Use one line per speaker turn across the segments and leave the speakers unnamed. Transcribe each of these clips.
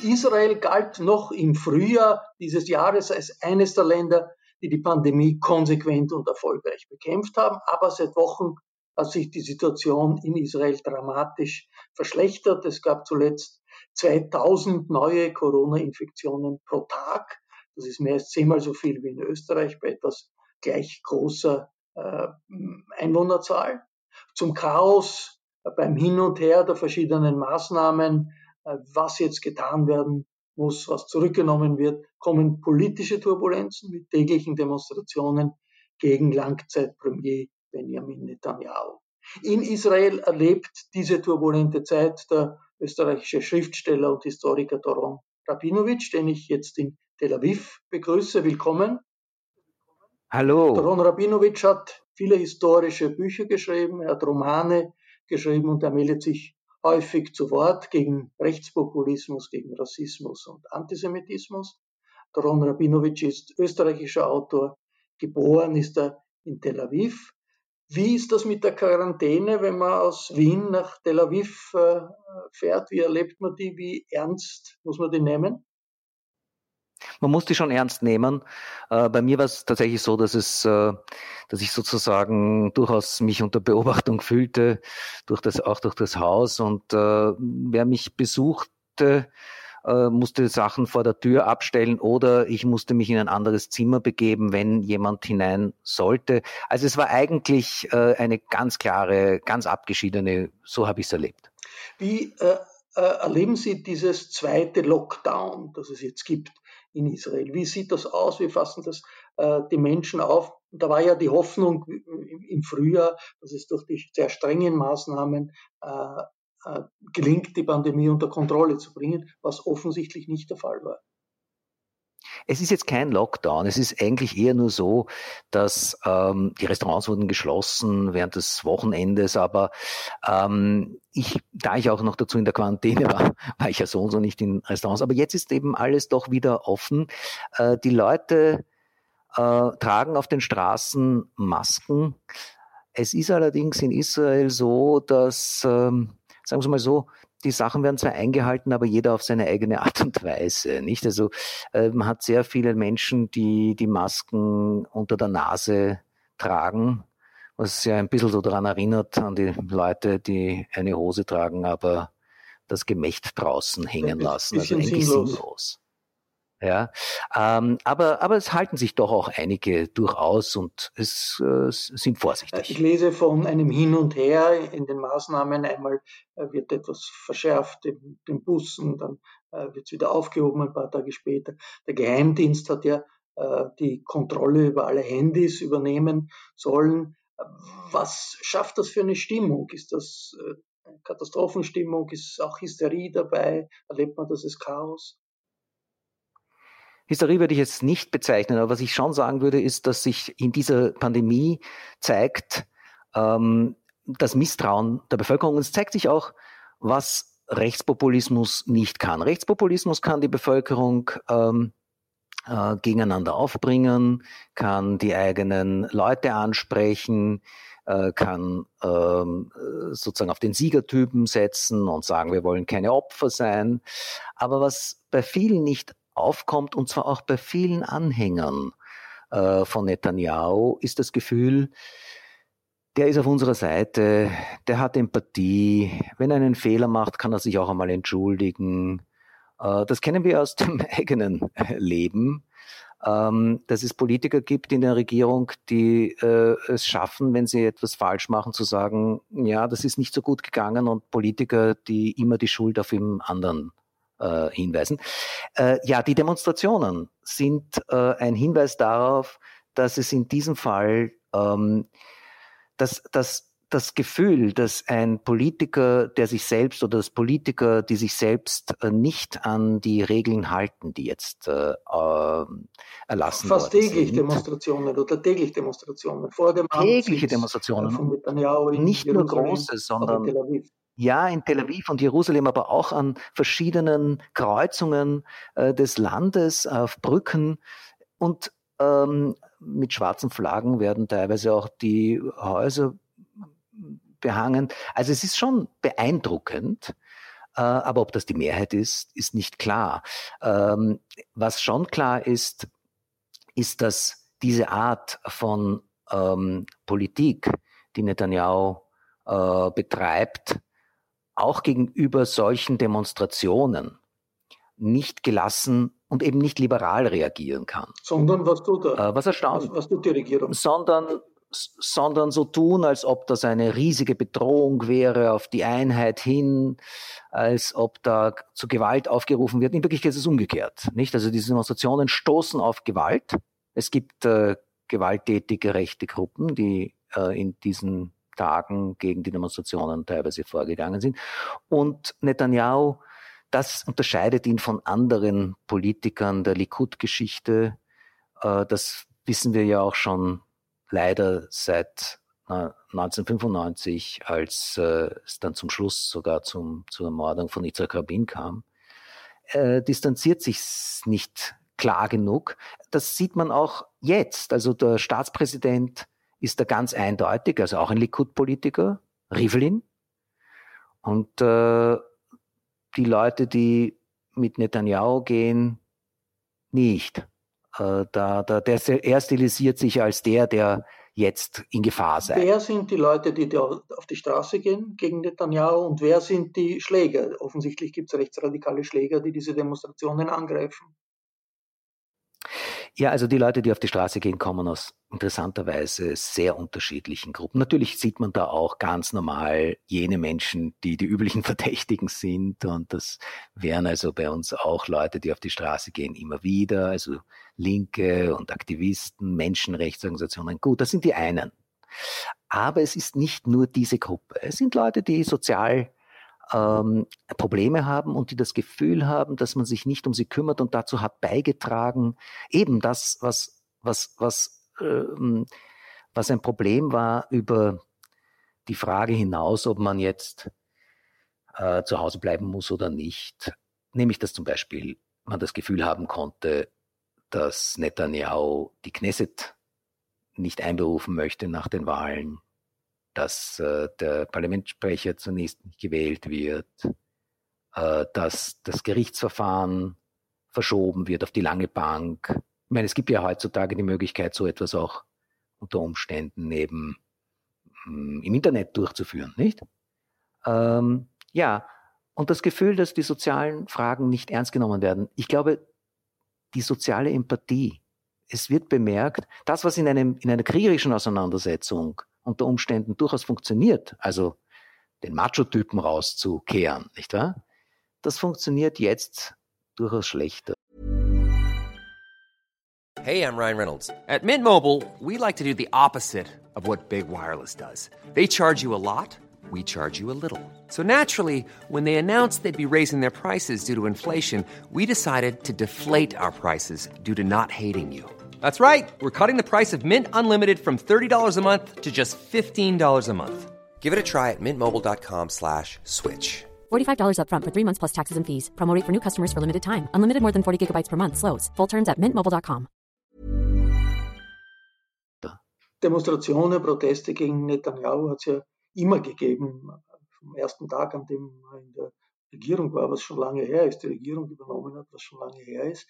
Israel galt noch im Frühjahr dieses Jahres als eines der Länder, die die Pandemie konsequent und erfolgreich bekämpft haben. Aber seit Wochen hat sich die Situation in Israel dramatisch verschlechtert. Es gab zuletzt 2000 neue Corona-Infektionen pro Tag. Das ist mehr als zehnmal so viel wie in Österreich bei etwas gleich großer äh, Einwohnerzahl. Zum Chaos beim Hin und Her der verschiedenen Maßnahmen äh, was jetzt getan werden muss, was zurückgenommen wird, kommen politische Turbulenzen mit täglichen Demonstrationen gegen Langzeitpremier Benjamin Netanyahu. In Israel erlebt diese turbulente Zeit der österreichische Schriftsteller und Historiker Doron Rabinowitsch, den ich jetzt in Tel Aviv begrüße. Willkommen.
Hallo.
Doron Rabinowitsch hat viele historische Bücher geschrieben, er hat Romane geschrieben und er meldet sich häufig zu Wort gegen Rechtspopulismus, gegen Rassismus und Antisemitismus. Doron Rabinowitsch ist österreichischer Autor, geboren ist er in Tel Aviv. Wie ist das mit der Quarantäne, wenn man aus Wien nach Tel Aviv äh, fährt? Wie erlebt man die? Wie ernst muss man die nehmen?
Man muss die schon ernst nehmen. Äh, bei mir war es tatsächlich so, dass es, äh, dass ich sozusagen durchaus mich unter Beobachtung fühlte, durch das, auch durch das Haus. Und äh, wer mich besuchte, äh, musste Sachen vor der Tür abstellen oder ich musste mich in ein anderes Zimmer begeben, wenn jemand hinein sollte. Also es war eigentlich äh, eine ganz klare, ganz abgeschiedene, so habe ich es erlebt.
Wie äh, äh, erleben Sie dieses zweite Lockdown, das es jetzt gibt? In Israel. Wie sieht das aus? Wie fassen das äh, die Menschen auf? da war ja die Hoffnung im, Frühjahr, dass es durch die sehr strengen Maßnahmen äh, äh, gelingt, die Pandemie unter Kontrolle zu bringen, was offensichtlich nicht der Fall war.
Es ist jetzt kein Lockdown. Es ist eigentlich eher nur so, dass ähm, die Restaurants wurden geschlossen während des Wochenendes, aber ähm, ich, da ich auch noch dazu in der Quarantäne war, war ich ja so und so nicht in Restaurants. Aber jetzt ist eben alles doch wieder offen. Äh, die Leute äh, tragen auf den Straßen Masken. Es ist allerdings in Israel so, dass, ähm, sagen wir mal so, die Sachen werden zwar eingehalten, aber jeder auf seine eigene Art und Weise, nicht? Also äh, man hat sehr viele Menschen, die die Masken unter der Nase tragen, was ja ein bisschen so daran erinnert an die Leute, die eine Hose tragen, aber das Gemächt draußen hängen lassen. Also eigentlich sinnlos. sinnlos. Ja, ähm, aber, aber es halten sich doch auch einige durchaus und es äh, sind vorsichtig.
Ich lese von einem Hin und Her in den Maßnahmen. Einmal äh, wird etwas verschärft in den Bussen, dann äh, wird es wieder aufgehoben ein paar Tage später. Der Geheimdienst hat ja äh, die Kontrolle über alle Handys übernehmen sollen. Was schafft das für eine Stimmung? Ist das äh, Katastrophenstimmung? Ist auch Hysterie dabei? Erlebt man das als Chaos?
Hysterie würde ich jetzt nicht bezeichnen, aber was ich schon sagen würde, ist, dass sich in dieser Pandemie zeigt ähm, das Misstrauen der Bevölkerung. Und es zeigt sich auch, was Rechtspopulismus nicht kann. Rechtspopulismus kann die Bevölkerung ähm, äh, gegeneinander aufbringen, kann die eigenen Leute ansprechen, äh, kann ähm, sozusagen auf den Siegertypen setzen und sagen, wir wollen keine Opfer sein. Aber was bei vielen nicht aufkommt, und zwar auch bei vielen Anhängern äh, von Netanyahu, ist das Gefühl, der ist auf unserer Seite, der hat Empathie. Wenn er einen Fehler macht, kann er sich auch einmal entschuldigen. Äh, das kennen wir aus dem eigenen Leben, ähm, dass es Politiker gibt in der Regierung, die äh, es schaffen, wenn sie etwas falsch machen, zu sagen, ja, das ist nicht so gut gegangen und Politiker, die immer die Schuld auf dem anderen äh, hinweisen. Äh, ja, die Demonstrationen sind äh, ein Hinweis darauf, dass es in diesem Fall ähm, dass, dass das Gefühl, dass ein Politiker, der sich selbst oder das Politiker, die sich selbst äh, nicht an die Regeln halten, die jetzt äh, äh erlassen
Fast täglich sind. Demonstrationen oder täglich Demonstrationen
vor dem Tägliche Demonstrationen. Nicht nur große, sondern ja, in Tel Aviv und Jerusalem, aber auch an verschiedenen Kreuzungen äh, des Landes, auf Brücken und ähm, mit schwarzen Flaggen werden teilweise auch die Häuser behangen. Also es ist schon beeindruckend. Äh, aber ob das die Mehrheit ist, ist nicht klar. Ähm, was schon klar ist, ist, dass diese Art von ähm, Politik, die Netanyahu äh, betreibt, auch gegenüber solchen Demonstrationen nicht gelassen und eben nicht liberal reagieren kann.
Sondern was tut er?
Äh, was erstaunt?
Was, was tut die Regierung?
Sondern, sondern so tun, als ob das eine riesige Bedrohung wäre auf die Einheit hin, als ob da zu Gewalt aufgerufen wird. In Wirklichkeit ist es umgekehrt. Nicht? Also diese Demonstrationen stoßen auf Gewalt. Es gibt äh, gewalttätige rechte Gruppen, die äh, in diesen Tagen gegen die Demonstrationen teilweise vorgegangen sind. Und Netanyahu, das unterscheidet ihn von anderen Politikern der Likud-Geschichte. Äh, das wissen wir ja auch schon leider seit 1995, äh, als äh, es dann zum Schluss sogar zum, zur Ermordung von Yitzhak Rabin kam, äh, distanziert sich nicht klar genug. Das sieht man auch jetzt. Also der Staatspräsident ist da ganz eindeutig, also auch ein Likud-Politiker, Rivlin. Und äh, die Leute, die mit Netanyahu gehen, nicht. Äh, da, da, der, er stilisiert sich als der, der jetzt in Gefahr sei.
Wer sind die Leute, die auf die Straße gehen gegen Netanyahu und wer sind die Schläger? Offensichtlich gibt es rechtsradikale Schläger, die diese Demonstrationen angreifen.
Ja, also die Leute, die auf die Straße gehen, kommen aus interessanterweise sehr unterschiedlichen Gruppen. Natürlich sieht man da auch ganz normal jene Menschen, die die üblichen Verdächtigen sind. Und das wären also bei uns auch Leute, die auf die Straße gehen, immer wieder. Also Linke und Aktivisten, Menschenrechtsorganisationen. Gut, das sind die einen. Aber es ist nicht nur diese Gruppe. Es sind Leute, die sozial ähm, Probleme haben und die das Gefühl haben, dass man sich nicht um sie kümmert und dazu hat beigetragen, eben das, was, was, was, ähm, was ein Problem war über die Frage hinaus, ob man jetzt äh, zu Hause bleiben muss oder nicht. Nämlich, dass zum Beispiel man das Gefühl haben konnte, dass Netanyahu die Knesset nicht einberufen möchte nach den Wahlen, dass äh, der Parlamentssprecher zunächst nicht gewählt wird, äh, dass das Gerichtsverfahren verschoben wird auf die lange Bank. Ich meine, es gibt ja heutzutage die Möglichkeit, so etwas auch unter Umständen eben hm, im Internet durchzuführen, nicht? Ähm, ja, und das Gefühl, dass die sozialen Fragen nicht ernst genommen werden. Ich glaube, die soziale Empathie. Es wird bemerkt, das, was in, einem, in einer kriegerischen Auseinandersetzung unter Umständen durchaus funktioniert, also den Macho-Typen rauszukehren, nicht wahr? Das funktioniert jetzt durchaus schlechter.
Hey, I'm Ryan Reynolds. At Mint Mobile, we like to do the opposite of what Big Wireless does. They charge you a lot, we charge you a little. So naturally, when they announced they'd be raising their prices due to inflation, we decided to deflate our prices due to not hating you. That's right. We're cutting the price of Mint Unlimited from $30 a month to just $15 a month. Give it a try at mintmobile.com slash switch.
$45 upfront for three months plus taxes and fees. Promo rate for new customers for limited time. Unlimited more than 40 gigabytes per month. Slows. Full terms at mintmobile.com.
Demonstrationen, Proteste gegen Netanyahu hat es ja immer gegeben. Vom ersten Tag, an dem er in der Regierung war, was schon lange her ist, die Regierung übernommen hat, was schon lange her ist.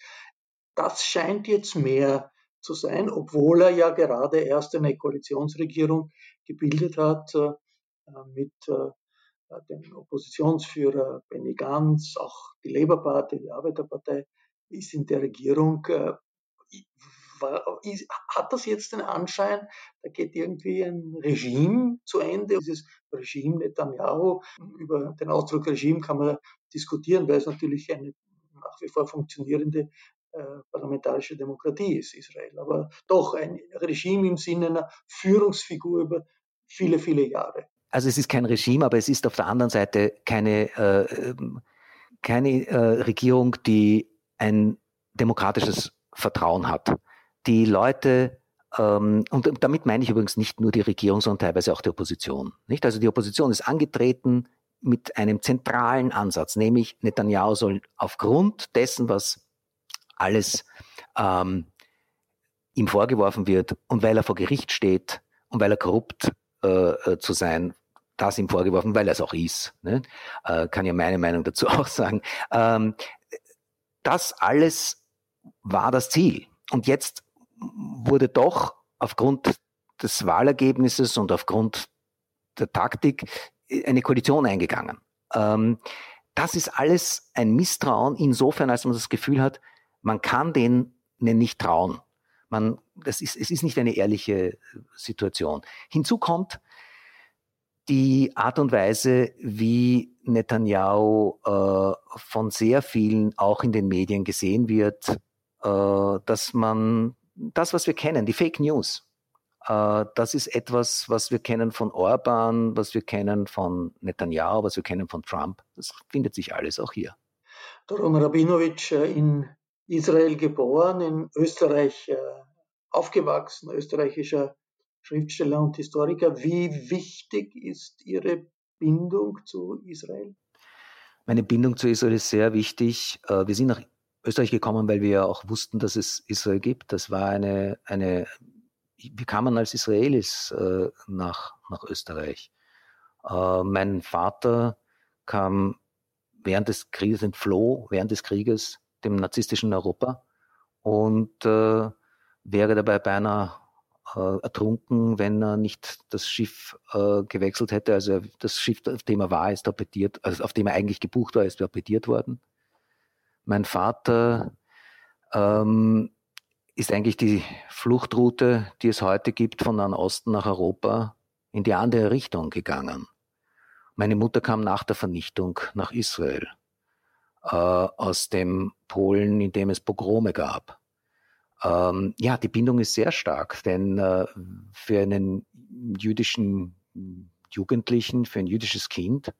Das scheint jetzt mehr zu sein, obwohl er ja gerade erst eine Koalitionsregierung gebildet hat äh, mit äh, dem Oppositionsführer Benny Gantz, auch die Labour Party, die Arbeiterpartei ist in der Regierung. Äh, hat das jetzt den Anschein, da geht irgendwie ein Regime zu Ende? Dieses Regime Netanyahu, über den Ausdruck Regime kann man diskutieren, weil es natürlich eine nach wie vor funktionierende parlamentarische Demokratie ist, Israel. Aber doch ein Regime im Sinne einer Führungsfigur über viele, viele Jahre.
Also es ist kein Regime, aber es ist auf der anderen Seite keine, äh, ähm, keine äh, Regierung, die ein demokratisches Vertrauen hat. Die Leute ähm, und damit meine ich übrigens nicht nur die Regierung, sondern teilweise auch die Opposition. Nicht? Also die Opposition ist angetreten mit einem zentralen Ansatz, nämlich Netanyahu soll aufgrund dessen, was alles ähm, ihm vorgeworfen wird und weil er vor Gericht steht und weil er korrupt äh, äh zu sein das ihm vorgeworfen, weil er es auch ist. Ne? Äh, kann ja meine Meinung dazu auch sagen. Ähm, das alles war das Ziel. Und jetzt wurde doch aufgrund des Wahlergebnisses und aufgrund der Taktik eine Koalition eingegangen. Ähm, das ist alles ein Misstrauen insofern, als man das Gefühl hat, man kann denen nicht trauen. Man, das ist, es ist nicht eine ehrliche Situation. Hinzu kommt, die Art und Weise, wie Netanyahu äh, von sehr vielen auch in den Medien gesehen wird, äh, dass man das, was wir kennen, die Fake News, äh, das ist etwas, was wir kennen von Orban, was wir kennen von Netanyahu, was wir kennen von Trump. Das findet sich alles auch hier.
Doron Rabinowitsch äh, in Israel geboren, in Österreich äh, aufgewachsen, österreichischer Schriftsteller und Historiker. Wie wichtig ist Ihre Bindung zu Israel?
Meine Bindung zu Israel ist sehr wichtig. Äh, wir sind nach Österreich gekommen, weil wir ja auch wussten, dass es Israel gibt. Das war eine, eine wir kamen als Israelis äh, nach, nach Österreich. Äh, mein Vater kam während des Krieges, entfloh während des Krieges dem narzisstischen Europa und äh, wäre dabei beinahe äh, ertrunken, wenn er nicht das Schiff äh, gewechselt hätte. Also das Schiff, auf dem er war, ist torpediert, also auf dem er eigentlich gebucht war, ist torpediert worden. Mein Vater ähm, ist eigentlich die Fluchtroute, die es heute gibt, von Nahen Osten nach Europa, in die andere Richtung gegangen. Meine Mutter kam nach der Vernichtung nach Israel, äh, aus dem Polen, in dem es Pogrome gab. Ähm, ja, die Bindung ist sehr stark, denn äh, für einen jüdischen Jugendlichen, für ein jüdisches Kind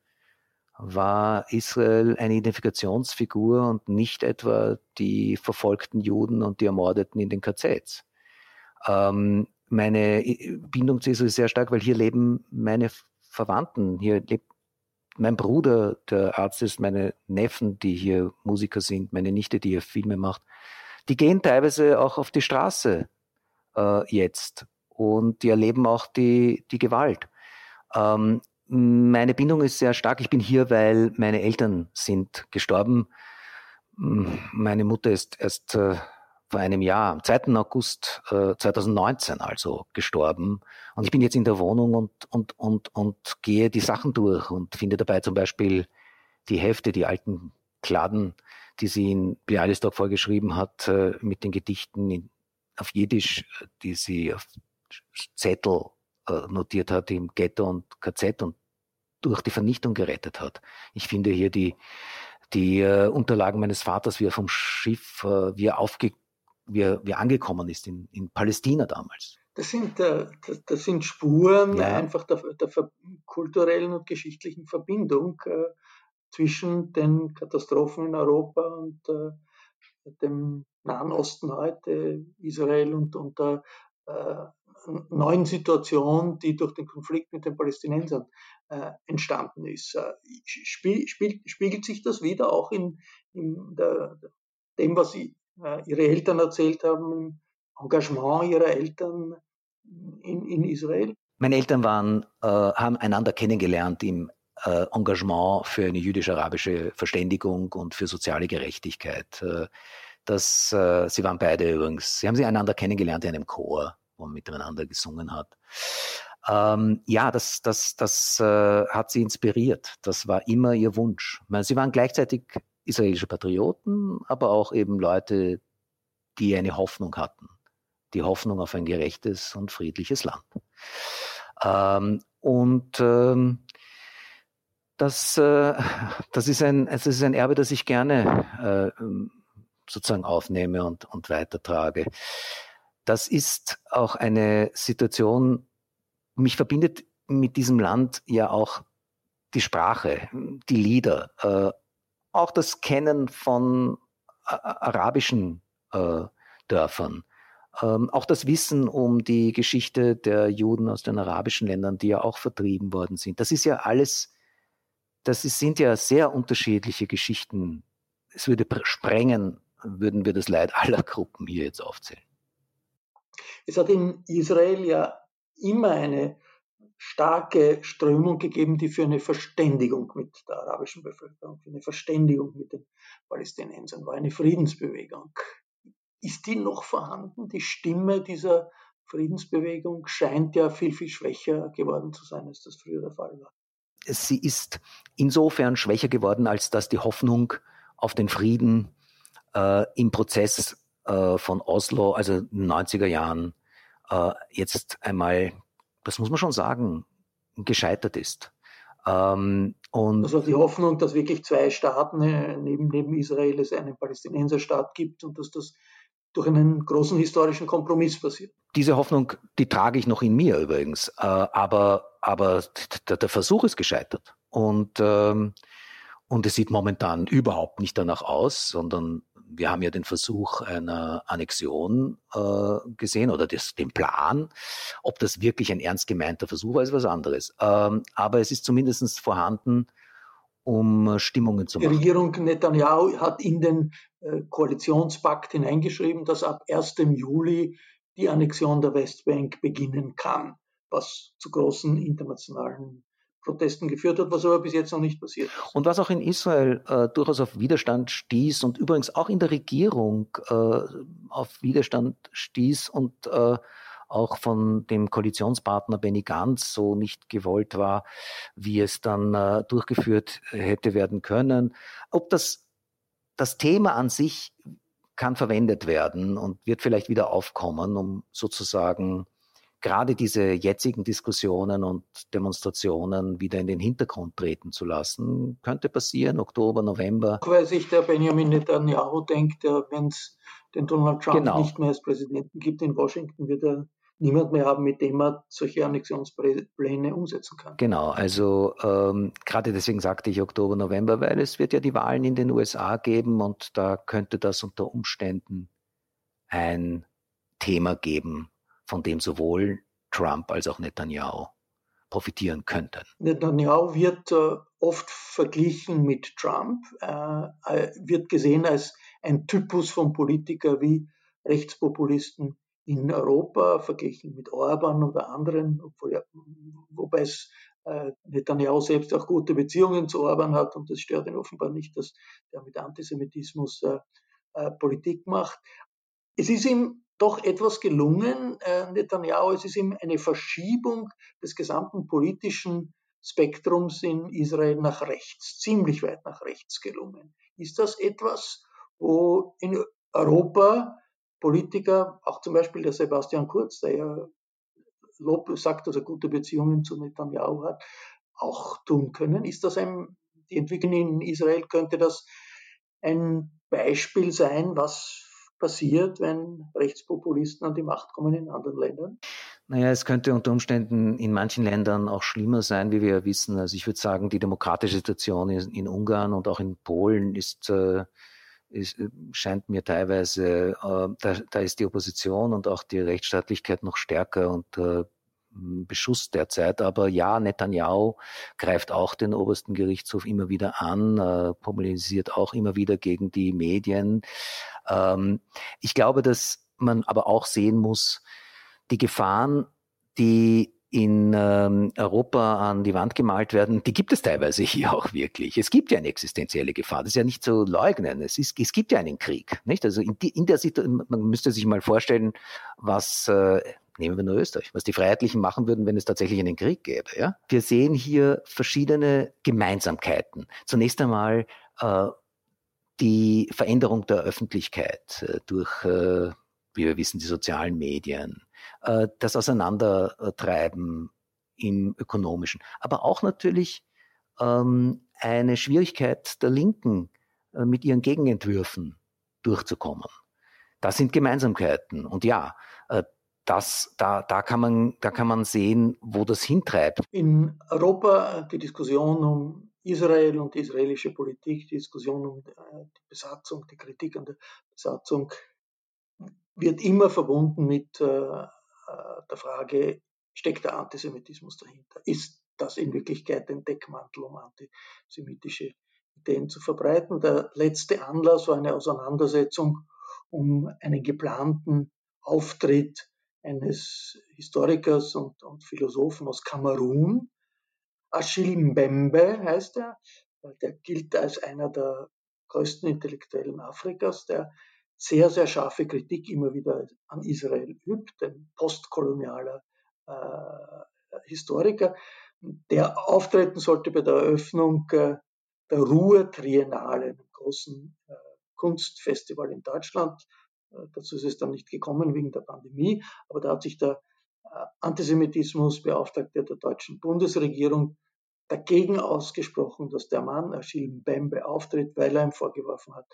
war Israel eine Identifikationsfigur und nicht etwa die verfolgten Juden und die Ermordeten in den KZs. Ähm, meine Bindung zu Israel ist sehr stark, weil hier leben meine Verwandten, hier lebt mein Bruder, der Arzt ist, meine Neffen, die hier Musiker sind, meine Nichte, die hier Filme macht die gehen teilweise auch auf die Straße äh, jetzt und die erleben auch die, die Gewalt. Ähm, meine Bindung ist sehr stark. Ich bin hier, weil meine Eltern sind gestorben. Meine Mutter ist erst äh, vor einem Jahr, am 2. August äh, 2019 also gestorben. Und ich bin jetzt in der Wohnung und, und, und, und gehe die Sachen durch und finde dabei zum Beispiel die Hefte, die alten Kladden, die sie in Bialystok vorgeschrieben hat, äh, mit den Gedichten in, auf Jiddisch, die sie auf Zettel äh, notiert hat im Ghetto und KZ und durch die Vernichtung gerettet hat. Ich finde hier die, die äh, Unterlagen meines Vaters, wie er vom Schiff, äh, wie, er aufge, wie, er, wie er angekommen ist in, in Palästina damals.
Das sind, äh, das, sind Spuren ja. einfach der, der, kulturellen und geschichtlichen Verbindung äh, zwischen den Katastrophen in Europa und äh, dem Nahen Osten heute, Israel und, und der neuen Situation, die durch den Konflikt mit den Palästinensern entstanden ist. Spiel, spiel, spiegelt sich das wieder auch in, in der, dem, was sie, Ihre Eltern erzählt haben, im Engagement Ihrer Eltern in, in Israel?
Meine Eltern waren, äh, haben einander kennengelernt im äh, Engagement für eine jüdisch-arabische Verständigung und für soziale Gerechtigkeit. Äh, das, sie waren beide übrigens, sie haben sie einander kennengelernt in einem Chor wo man miteinander gesungen hat. Ähm, ja, das, das, das äh, hat sie inspiriert. Das war immer ihr Wunsch. Meine, sie waren gleichzeitig israelische Patrioten, aber auch eben Leute, die eine Hoffnung hatten. Die Hoffnung auf ein gerechtes und friedliches Land. Ähm, und ähm, das, äh, das, ist ein, das ist ein Erbe, das ich gerne äh, sozusagen aufnehme und, und weitertrage das ist auch eine Situation, mich verbindet mit diesem Land ja auch die Sprache, die Lieder, äh, auch das Kennen von äh, arabischen äh, Dörfern, ähm, auch das Wissen um die Geschichte der Juden aus den arabischen Ländern, die ja auch vertrieben worden sind. Das ist ja alles, das ist, sind ja sehr unterschiedliche Geschichten. Es würde sprengen, würden wir das Leid aller Gruppen hier jetzt aufzählen.
Es hat in Israel ja immer eine starke Strömung gegeben, die für eine Verständigung mit der arabischen Bevölkerung, für eine Verständigung mit den Palästinensern war, eine Friedensbewegung. Ist die noch vorhanden? Die Stimme dieser Friedensbewegung scheint ja viel, viel schwächer geworden zu sein, als das früher der Fall war.
Sie ist insofern schwächer geworden, als dass die Hoffnung auf den Frieden äh, im Prozess äh, von Oslo, also in den 90er Jahren, äh, jetzt einmal, das muss man schon sagen, gescheitert ist.
Ähm, und also die Hoffnung, dass wirklich zwei Staaten äh, neben, neben Israel es einen Palästinenserstaat gibt und dass das durch einen großen historischen Kompromiss passiert.
Diese Hoffnung, die trage ich noch in mir übrigens, äh, aber, aber der, Versuch ist gescheitert. Und, ähm, und es sieht momentan überhaupt nicht danach aus, sondern wir haben ja den Versuch einer Annexion äh, gesehen oder das, den Plan. Ob das wirklich ein ernst gemeinter Versuch war, ist was anderes. Ähm, aber es ist zumindest vorhanden, um Stimmungen zu machen.
Die Regierung Netanyahu hat in den äh, Koalitionspakt hineingeschrieben, dass ab 1. Juli die Annexion der Westbank beginnen kann, was zu großen internationalen Protesten geführt hat, was aber bis jetzt noch nicht passiert ist.
Und was auch in Israel äh, durchaus auf Widerstand stieß und übrigens auch in der Regierung äh, auf Widerstand stieß und äh, auch von dem Koalitionspartner Benny Gantz so nicht gewollt war, wie es dann äh, durchgeführt hätte werden können. Ob das, das Thema an sich kann verwendet werden und wird vielleicht wieder aufkommen, um sozusagen gerade diese jetzigen Diskussionen und Demonstrationen wieder in den Hintergrund treten zu lassen. Könnte passieren, Oktober, November.
Weil sich der Benjamin Netanyahu denkt, wenn es den Donald Trump genau. nicht mehr als Präsidenten gibt in Washington, wird er niemand mehr haben, mit dem er solche Annexionspläne umsetzen kann.
Genau, also ähm, gerade deswegen sagte ich Oktober, November, weil es wird ja die Wahlen in den USA geben und da könnte das unter Umständen ein Thema geben, von dem sowohl Trump als auch Netanyahu profitieren könnten.
Netanyahu wird äh, oft verglichen mit Trump, äh, äh, wird gesehen als ein Typus von Politiker wie Rechtspopulisten in Europa, verglichen mit Orban oder anderen, obwohl wobei es äh, Netanyahu selbst auch gute Beziehungen zu Orban hat und das stört ihn offenbar nicht, dass er mit Antisemitismus äh, äh, Politik macht. Es ist ihm doch etwas gelungen, äh, Netanyahu. Es ist ihm eine Verschiebung des gesamten politischen Spektrums in Israel nach rechts, ziemlich weit nach rechts gelungen. Ist das etwas, wo in Europa Politiker, auch zum Beispiel der Sebastian Kurz, der ja Lob sagt, dass er gute Beziehungen zu Netanyahu hat, auch tun können? Ist das ein, die Entwicklung in Israel, könnte das ein Beispiel sein, was passiert, wenn Rechtspopulisten an die Macht kommen in anderen Ländern?
Naja, es könnte unter Umständen in manchen Ländern auch schlimmer sein, wie wir ja wissen. Also ich würde sagen, die demokratische Situation in, Ungarn und auch in Polen ist, äh, ist scheint mir teilweise, äh, da, da, ist die Opposition und auch die Rechtsstaatlichkeit noch stärker und äh, Beschuss derzeit. Aber ja, Netanyahu greift auch den obersten Gerichtshof immer wieder an, äh, polarisiert auch immer wieder gegen die Medien. Ähm, ich glaube, dass man aber auch sehen muss, die Gefahren, die in ähm, Europa an die Wand gemalt werden, die gibt es teilweise hier auch wirklich. Es gibt ja eine existenzielle Gefahr. Das ist ja nicht zu leugnen. Es, ist, es gibt ja einen Krieg. Nicht? Also in, die, in der Situation, man müsste sich mal vorstellen, was äh, nehmen wir nur Österreich, was die Freiheitlichen machen würden, wenn es tatsächlich einen Krieg gäbe. Ja? Wir sehen hier verschiedene Gemeinsamkeiten. Zunächst einmal äh, die Veränderung der Öffentlichkeit äh, durch, äh, wie wir wissen, die sozialen Medien, äh, das Auseinandertreiben im ökonomischen, aber auch natürlich ähm, eine Schwierigkeit der Linken äh, mit ihren Gegenentwürfen durchzukommen. Das sind Gemeinsamkeiten. Und ja, äh, das, da, da, kann man, da kann man sehen, wo das hintreibt.
In Europa die Diskussion um Israel und die israelische Politik, die Diskussion um äh, die Besatzung, die Kritik an der Besatzung wird immer verbunden mit äh, äh, der Frage, steckt der Antisemitismus dahinter? Ist das in Wirklichkeit ein Deckmantel, um antisemitische Ideen zu verbreiten? Der letzte Anlass war eine Auseinandersetzung um einen geplanten Auftritt eines Historikers und, und Philosophen aus Kamerun. Achille Mbembe heißt er. Der gilt als einer der größten Intellektuellen Afrikas, der sehr, sehr scharfe Kritik immer wieder an Israel übt, ein postkolonialer äh, Historiker, der auftreten sollte bei der Eröffnung äh, der Ruhr Triennale, einem großen äh, Kunstfestival in Deutschland, dazu ist es dann nicht gekommen wegen der Pandemie, aber da hat sich der äh, Antisemitismusbeauftragte der deutschen Bundesregierung dagegen ausgesprochen, dass der Mann Achille Mbembe auftritt, weil er ihm vorgeworfen hat,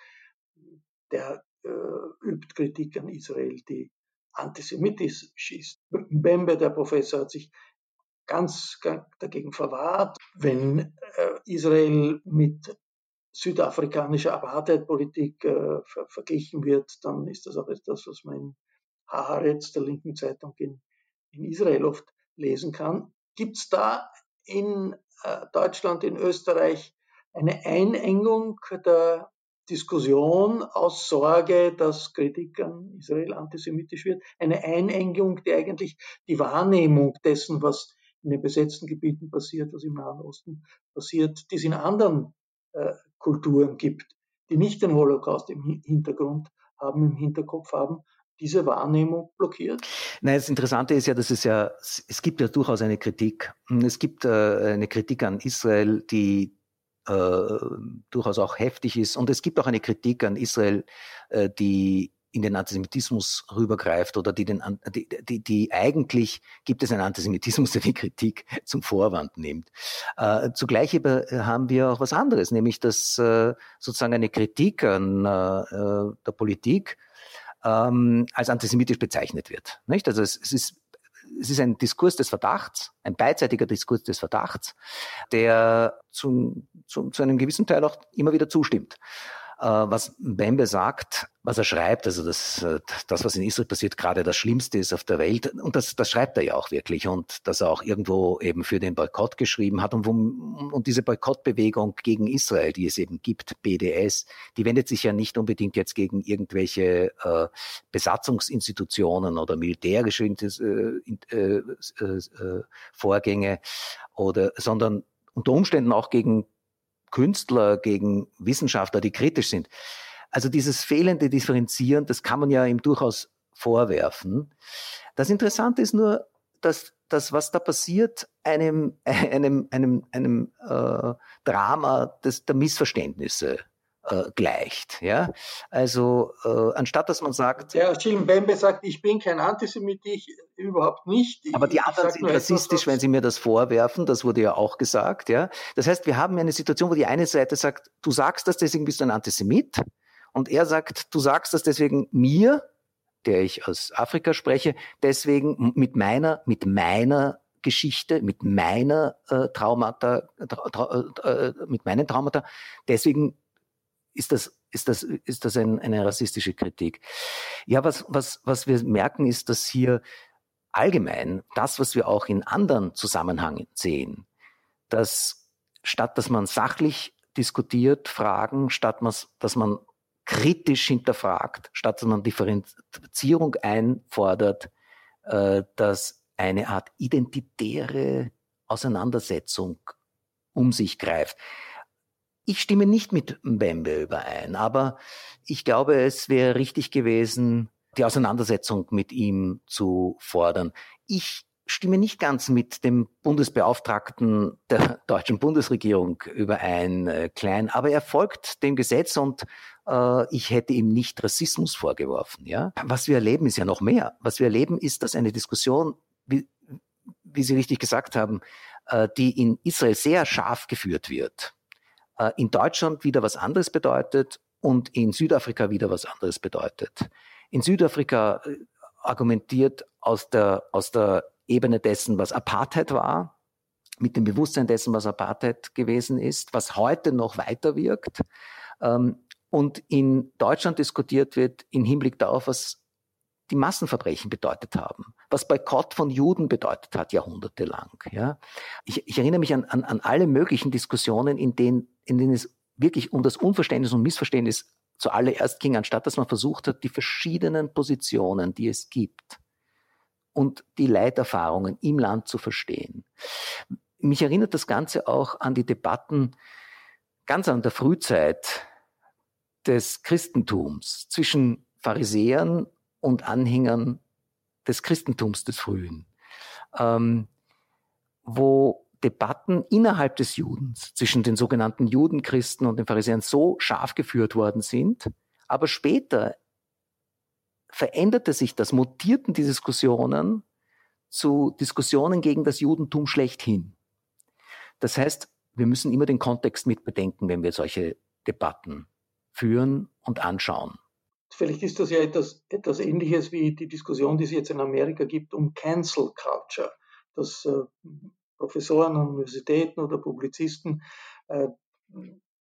der äh, übt Kritik an Israel, die antisemitisch ist. Mbembe, der Professor, hat sich ganz dagegen verwahrt, wenn äh, Israel mit südafrikanischer Apartheidpolitik äh, ver verglichen wird, dann ist das auch etwas, was man in Haaretz, der linken Zeitung in, in Israel oft lesen kann. Gibt es da in äh, Deutschland, in Österreich eine Einengung der Diskussion aus Sorge, dass Kritik an Israel antisemitisch wird? Eine Einengung, die eigentlich die Wahrnehmung dessen, was in den besetzten Gebieten passiert, was im Nahen Osten passiert, die es in anderen äh, Kulturen gibt, die nicht den Holocaust im Hintergrund haben, im Hinterkopf haben, diese Wahrnehmung blockiert?
Nein, das Interessante ist ja, dass es ja, es gibt ja durchaus eine Kritik. Es gibt äh, eine Kritik an Israel, die äh, durchaus auch heftig ist. Und es gibt auch eine Kritik an Israel, äh, die in den Antisemitismus rübergreift oder die, den, die, die, die eigentlich gibt es einen Antisemitismus, der die Kritik zum Vorwand nimmt. Äh, zugleich haben wir auch was anderes, nämlich dass äh, sozusagen eine Kritik an äh, äh, der Politik ähm, als antisemitisch bezeichnet wird. Nicht? Also es, es ist es ist ein Diskurs des Verdachts, ein beidseitiger Diskurs des Verdachts, der zum, zum, zu einem gewissen Teil auch immer wieder zustimmt. Äh, was Mbembe sagt, was er schreibt, also das, äh, das, was in Israel passiert, gerade das Schlimmste ist auf der Welt. Und das, das schreibt er ja auch wirklich. Und dass er auch irgendwo eben für den Boykott geschrieben hat. Und, wo, und diese Boykottbewegung gegen Israel, die es eben gibt, BDS, die wendet sich ja nicht unbedingt jetzt gegen irgendwelche äh, Besatzungsinstitutionen oder militärische äh, äh, äh, Vorgänge oder, sondern unter Umständen auch gegen Künstler, gegen Wissenschaftler, die kritisch sind. Also dieses fehlende Differenzieren, das kann man ja ihm durchaus vorwerfen. Das Interessante ist nur, dass dass was da passiert einem, einem, einem, einem äh, Drama des, der Missverständnisse äh, gleicht. Ja? Also äh, anstatt dass man sagt.
Der Gilles Bembe sagt, ich bin kein Antisemit, ich überhaupt nicht.
Aber die anderen sind rassistisch, etwas, wenn sie mir das vorwerfen, das wurde ja auch gesagt. Ja? Das heißt, wir haben eine Situation, wo die eine Seite sagt, du sagst das, deswegen bist du ein Antisemit. Und er sagt, du sagst das deswegen mir, der ich aus Afrika spreche, deswegen mit meiner, mit meiner Geschichte, mit meiner äh, Traumata, tra, äh, mit meinen Traumata. Deswegen ist das, ist das, ist das ein, eine rassistische Kritik. Ja, was, was, was wir merken, ist, dass hier allgemein das, was wir auch in anderen Zusammenhängen sehen, dass statt dass man sachlich diskutiert, Fragen, statt dass man kritisch hinterfragt, statt dass man Differenzierung einfordert, äh, dass eine Art identitäre Auseinandersetzung um sich greift. Ich stimme nicht mit Mbembe überein, aber ich glaube, es wäre richtig gewesen, die Auseinandersetzung mit ihm zu fordern. Ich stimme nicht ganz mit dem Bundesbeauftragten der deutschen Bundesregierung überein, äh, Klein, aber er folgt dem Gesetz und äh, ich hätte ihm nicht Rassismus vorgeworfen. Ja? Was wir erleben, ist ja noch mehr. Was wir erleben, ist, dass eine Diskussion, wie, wie Sie richtig gesagt haben, äh, die in Israel sehr scharf geführt wird, in Deutschland wieder was anderes bedeutet und in Südafrika wieder was anderes bedeutet. In Südafrika äh, argumentiert aus der, aus der Ebene dessen, was Apartheid war, mit dem Bewusstsein dessen, was Apartheid gewesen ist, was heute noch weiter wirkt. Ähm, und in Deutschland diskutiert wird im Hinblick darauf, was die Massenverbrechen bedeutet haben, was Boykott von Juden bedeutet hat, jahrhundertelang. Ja. Ich, ich erinnere mich an, an, an alle möglichen Diskussionen, in denen, in denen es wirklich um das Unverständnis und Missverständnis zuallererst ging, anstatt dass man versucht hat, die verschiedenen Positionen, die es gibt, und die Leiterfahrungen im Land zu verstehen. Mich erinnert das Ganze auch an die Debatten ganz an der Frühzeit des Christentums zwischen Pharisäern und Anhängern des Christentums des Frühen, ähm, wo Debatten innerhalb des Judens zwischen den sogenannten Judenchristen und den Pharisäern so scharf geführt worden sind, aber später veränderte sich das, mutierten die Diskussionen zu Diskussionen gegen das Judentum schlechthin. Das heißt, wir müssen immer den Kontext mit bedenken, wenn wir solche Debatten führen und anschauen.
Vielleicht ist das ja etwas, etwas Ähnliches wie die Diskussion, die es jetzt in Amerika gibt um Cancel Culture, dass äh, Professoren an Universitäten oder Publizisten äh,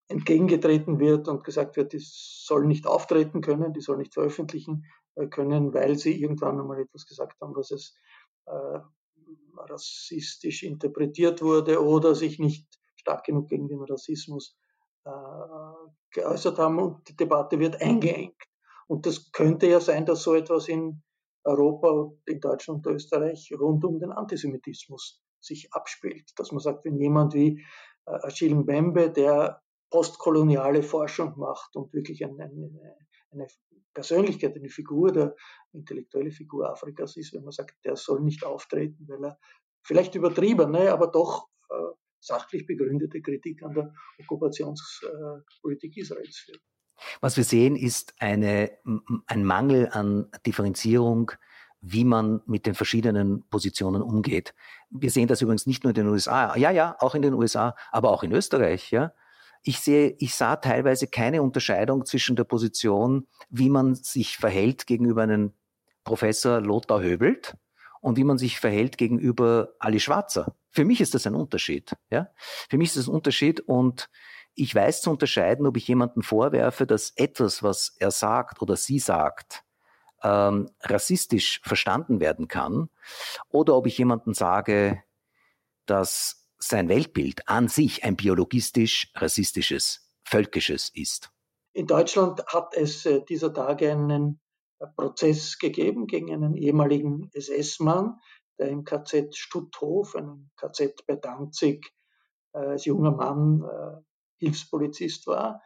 entgegengetreten wird und gesagt wird, die sollen nicht auftreten können, die sollen nicht veröffentlichen äh, können, weil sie irgendwann einmal etwas gesagt haben, was es äh, rassistisch interpretiert wurde oder sich nicht stark genug gegen den Rassismus äh, geäußert haben und die Debatte wird eingeengt. Und das könnte ja sein, dass so etwas in Europa, in Deutschland und Österreich rund um den Antisemitismus sich abspielt. Dass man sagt, wenn jemand wie äh, Achille Mbembe, der postkoloniale Forschung macht und wirklich eine, eine, eine Persönlichkeit, eine Figur, der intellektuelle Figur Afrikas ist, wenn man sagt, der soll nicht auftreten, weil er vielleicht übertriebene, aber doch äh, sachlich begründete Kritik an der Okkupationspolitik äh, Israels führt.
Was wir sehen, ist eine, ein Mangel an Differenzierung, wie man mit den verschiedenen Positionen umgeht. Wir sehen das übrigens nicht nur in den USA, ja, ja, auch in den USA, aber auch in Österreich, ja. Ich sehe, ich sah teilweise keine Unterscheidung zwischen der Position, wie man sich verhält gegenüber einem Professor Lothar Höbelt und wie man sich verhält gegenüber Ali Schwarzer. Für mich ist das ein Unterschied, ja. Für mich ist das ein Unterschied und ich weiß zu unterscheiden, ob ich jemanden vorwerfe, dass etwas, was er sagt oder sie sagt, ähm, rassistisch verstanden werden kann, oder ob ich jemanden sage, dass sein Weltbild an sich ein biologistisch rassistisches, völkisches ist.
In Deutschland hat es äh, dieser Tage einen äh, Prozess gegeben gegen einen ehemaligen SS-Mann, der im KZ Stutthof, einem KZ bei Danzig, äh, als junger Mann Hilfspolizist war.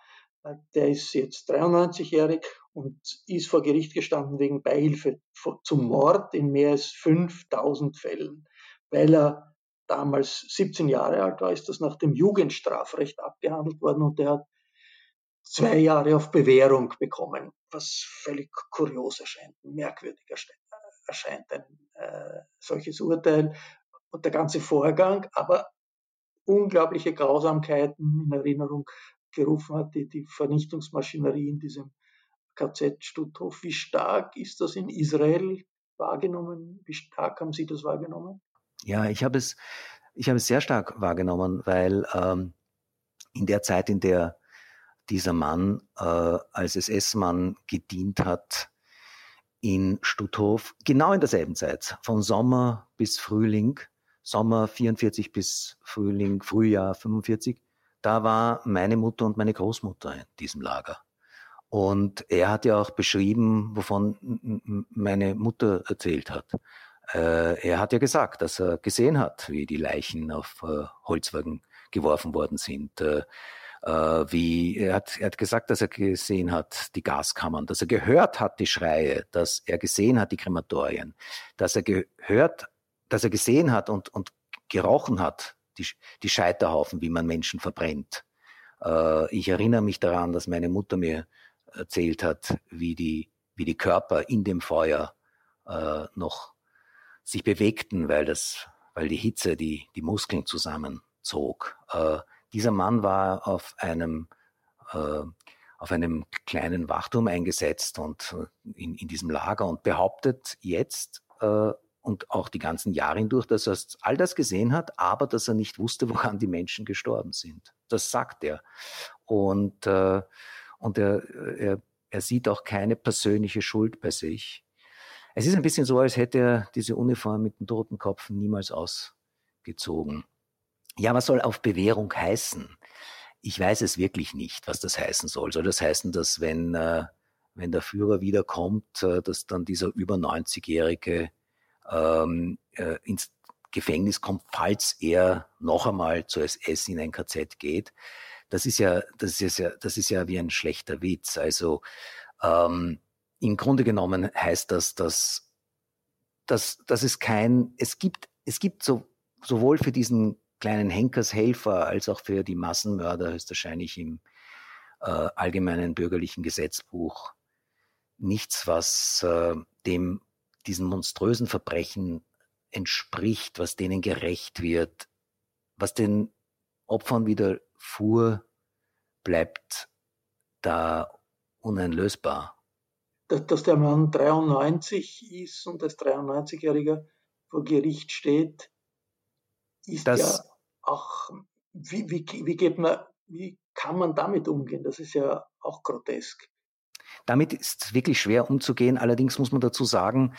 Der ist jetzt 93-jährig und ist vor Gericht gestanden wegen Beihilfe zum Mord in mehr als 5000 Fällen. weil er damals 17 Jahre alt war, ist das nach dem Jugendstrafrecht abgehandelt worden und er hat zwei Jahre auf Bewährung bekommen, was völlig kurios erscheint, merkwürdig erscheint, ein äh, solches Urteil und der ganze Vorgang, aber unglaubliche Grausamkeiten in Erinnerung gerufen hat, die, die Vernichtungsmaschinerie in diesem KZ Stutthof. Wie stark ist das in Israel wahrgenommen? Wie stark haben Sie das wahrgenommen?
Ja, ich habe es, ich habe es sehr stark wahrgenommen, weil ähm, in der Zeit, in der dieser Mann äh, als SS-Mann gedient hat in Stutthof, genau in derselben Zeit, von Sommer bis Frühling, Sommer 44 bis Frühling, Frühjahr 45, da war meine Mutter und meine Großmutter in diesem Lager. Und er hat ja auch beschrieben, wovon meine Mutter erzählt hat. Äh, er hat ja gesagt, dass er gesehen hat, wie die Leichen auf äh, Holzwagen geworfen worden sind. Äh, wie er hat, er hat gesagt, dass er gesehen hat die Gaskammern, dass er gehört hat die Schreie, dass er gesehen hat die Krematorien, dass er gehört, dass er gesehen hat und, und gerochen hat die, die Scheiterhaufen, wie man Menschen verbrennt. ich erinnere mich daran, dass meine Mutter mir erzählt hat, wie die, wie die Körper in dem Feuer äh, noch sich bewegten, weil das, weil die Hitze die, die Muskeln zusammenzog. Äh, dieser Mann war auf einem, äh, auf einem kleinen Wachturm eingesetzt und äh, in, in diesem Lager und behauptet jetzt, äh, und auch die ganzen Jahre hindurch, dass er all das gesehen hat, aber dass er nicht wusste, woran die Menschen gestorben sind. Das sagt er. Und äh, und er, er, er sieht auch keine persönliche Schuld bei sich. Es ist ein bisschen so, als hätte er diese Uniform mit dem toten Kopf niemals ausgezogen. Ja, was soll auf Bewährung heißen? Ich weiß es wirklich nicht, was das heißen soll. Soll das heißen, dass wenn, äh, wenn der Führer wiederkommt, äh, dass dann dieser über 90-Jährige ähm, äh, ins Gefängnis kommt, falls er noch einmal zur SS in ein KZ geht? das ist ja, das ist ja, das ist ja wie ein schlechter Witz. Also ähm, im Grunde genommen heißt das, dass, dass, dass es kein, es gibt, es gibt so, sowohl für diesen kleinen Henkershelfer als auch für die Massenmörder höchstwahrscheinlich im äh, allgemeinen bürgerlichen Gesetzbuch nichts, was äh, dem diesen monströsen Verbrechen entspricht, was denen gerecht wird, was den Opfern wieder fuhr, bleibt da uneinlösbar.
Dass, dass der Mann 93 ist und als 93-Jähriger vor Gericht steht, ist das, ja auch, wie, wie, wie, geht man, wie kann man damit umgehen? Das ist ja auch grotesk.
Damit ist wirklich schwer umzugehen. Allerdings muss man dazu sagen,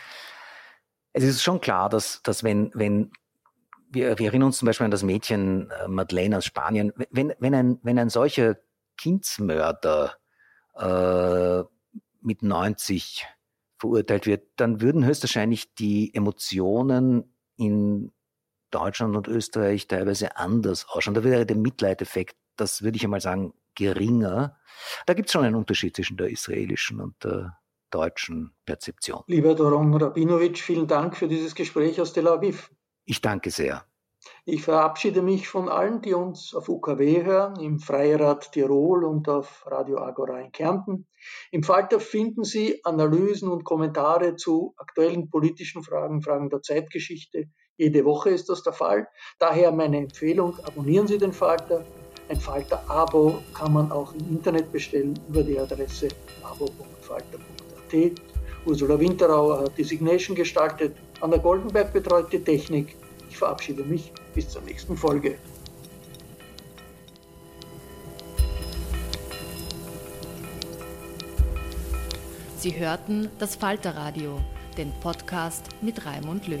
es ist schon klar, dass, dass wenn, wenn wir, wir erinnern uns zum Beispiel an das Mädchen äh, Madeleine aus Spanien. Wenn, wenn, ein, wenn ein solcher Kindsmörder äh, mit 90 verurteilt wird, dann würden höchstwahrscheinlich die Emotionen in Deutschland und Österreich teilweise anders ausschauen. Da wäre der Mitleideffekt, das würde ich einmal sagen, geringer. Da gibt es schon einen Unterschied zwischen der israelischen und der deutschen Perzeption.
Lieber Doron Rabinovic, vielen Dank für dieses Gespräch aus Tel Aviv.
Ich danke sehr.
Ich verabschiede mich von allen, die uns auf UKW hören, im Freirad Tirol und auf Radio Agora in Kärnten. Im Falter finden Sie Analysen und Kommentare zu aktuellen politischen Fragen, Fragen der Zeitgeschichte. Jede Woche ist das der Fall. Daher meine Empfehlung, abonnieren Sie den Falter. Ein Falter-Abo kann man auch im Internet bestellen über die Adresse abo.falter.at. Ursula Winterauer hat die Signation gestaltet. Anna Goldenberg betreut die Technik. Ich verabschiede mich bis zur nächsten Folge.
Sie hörten das Falterradio, den Podcast mit Raimund Löw.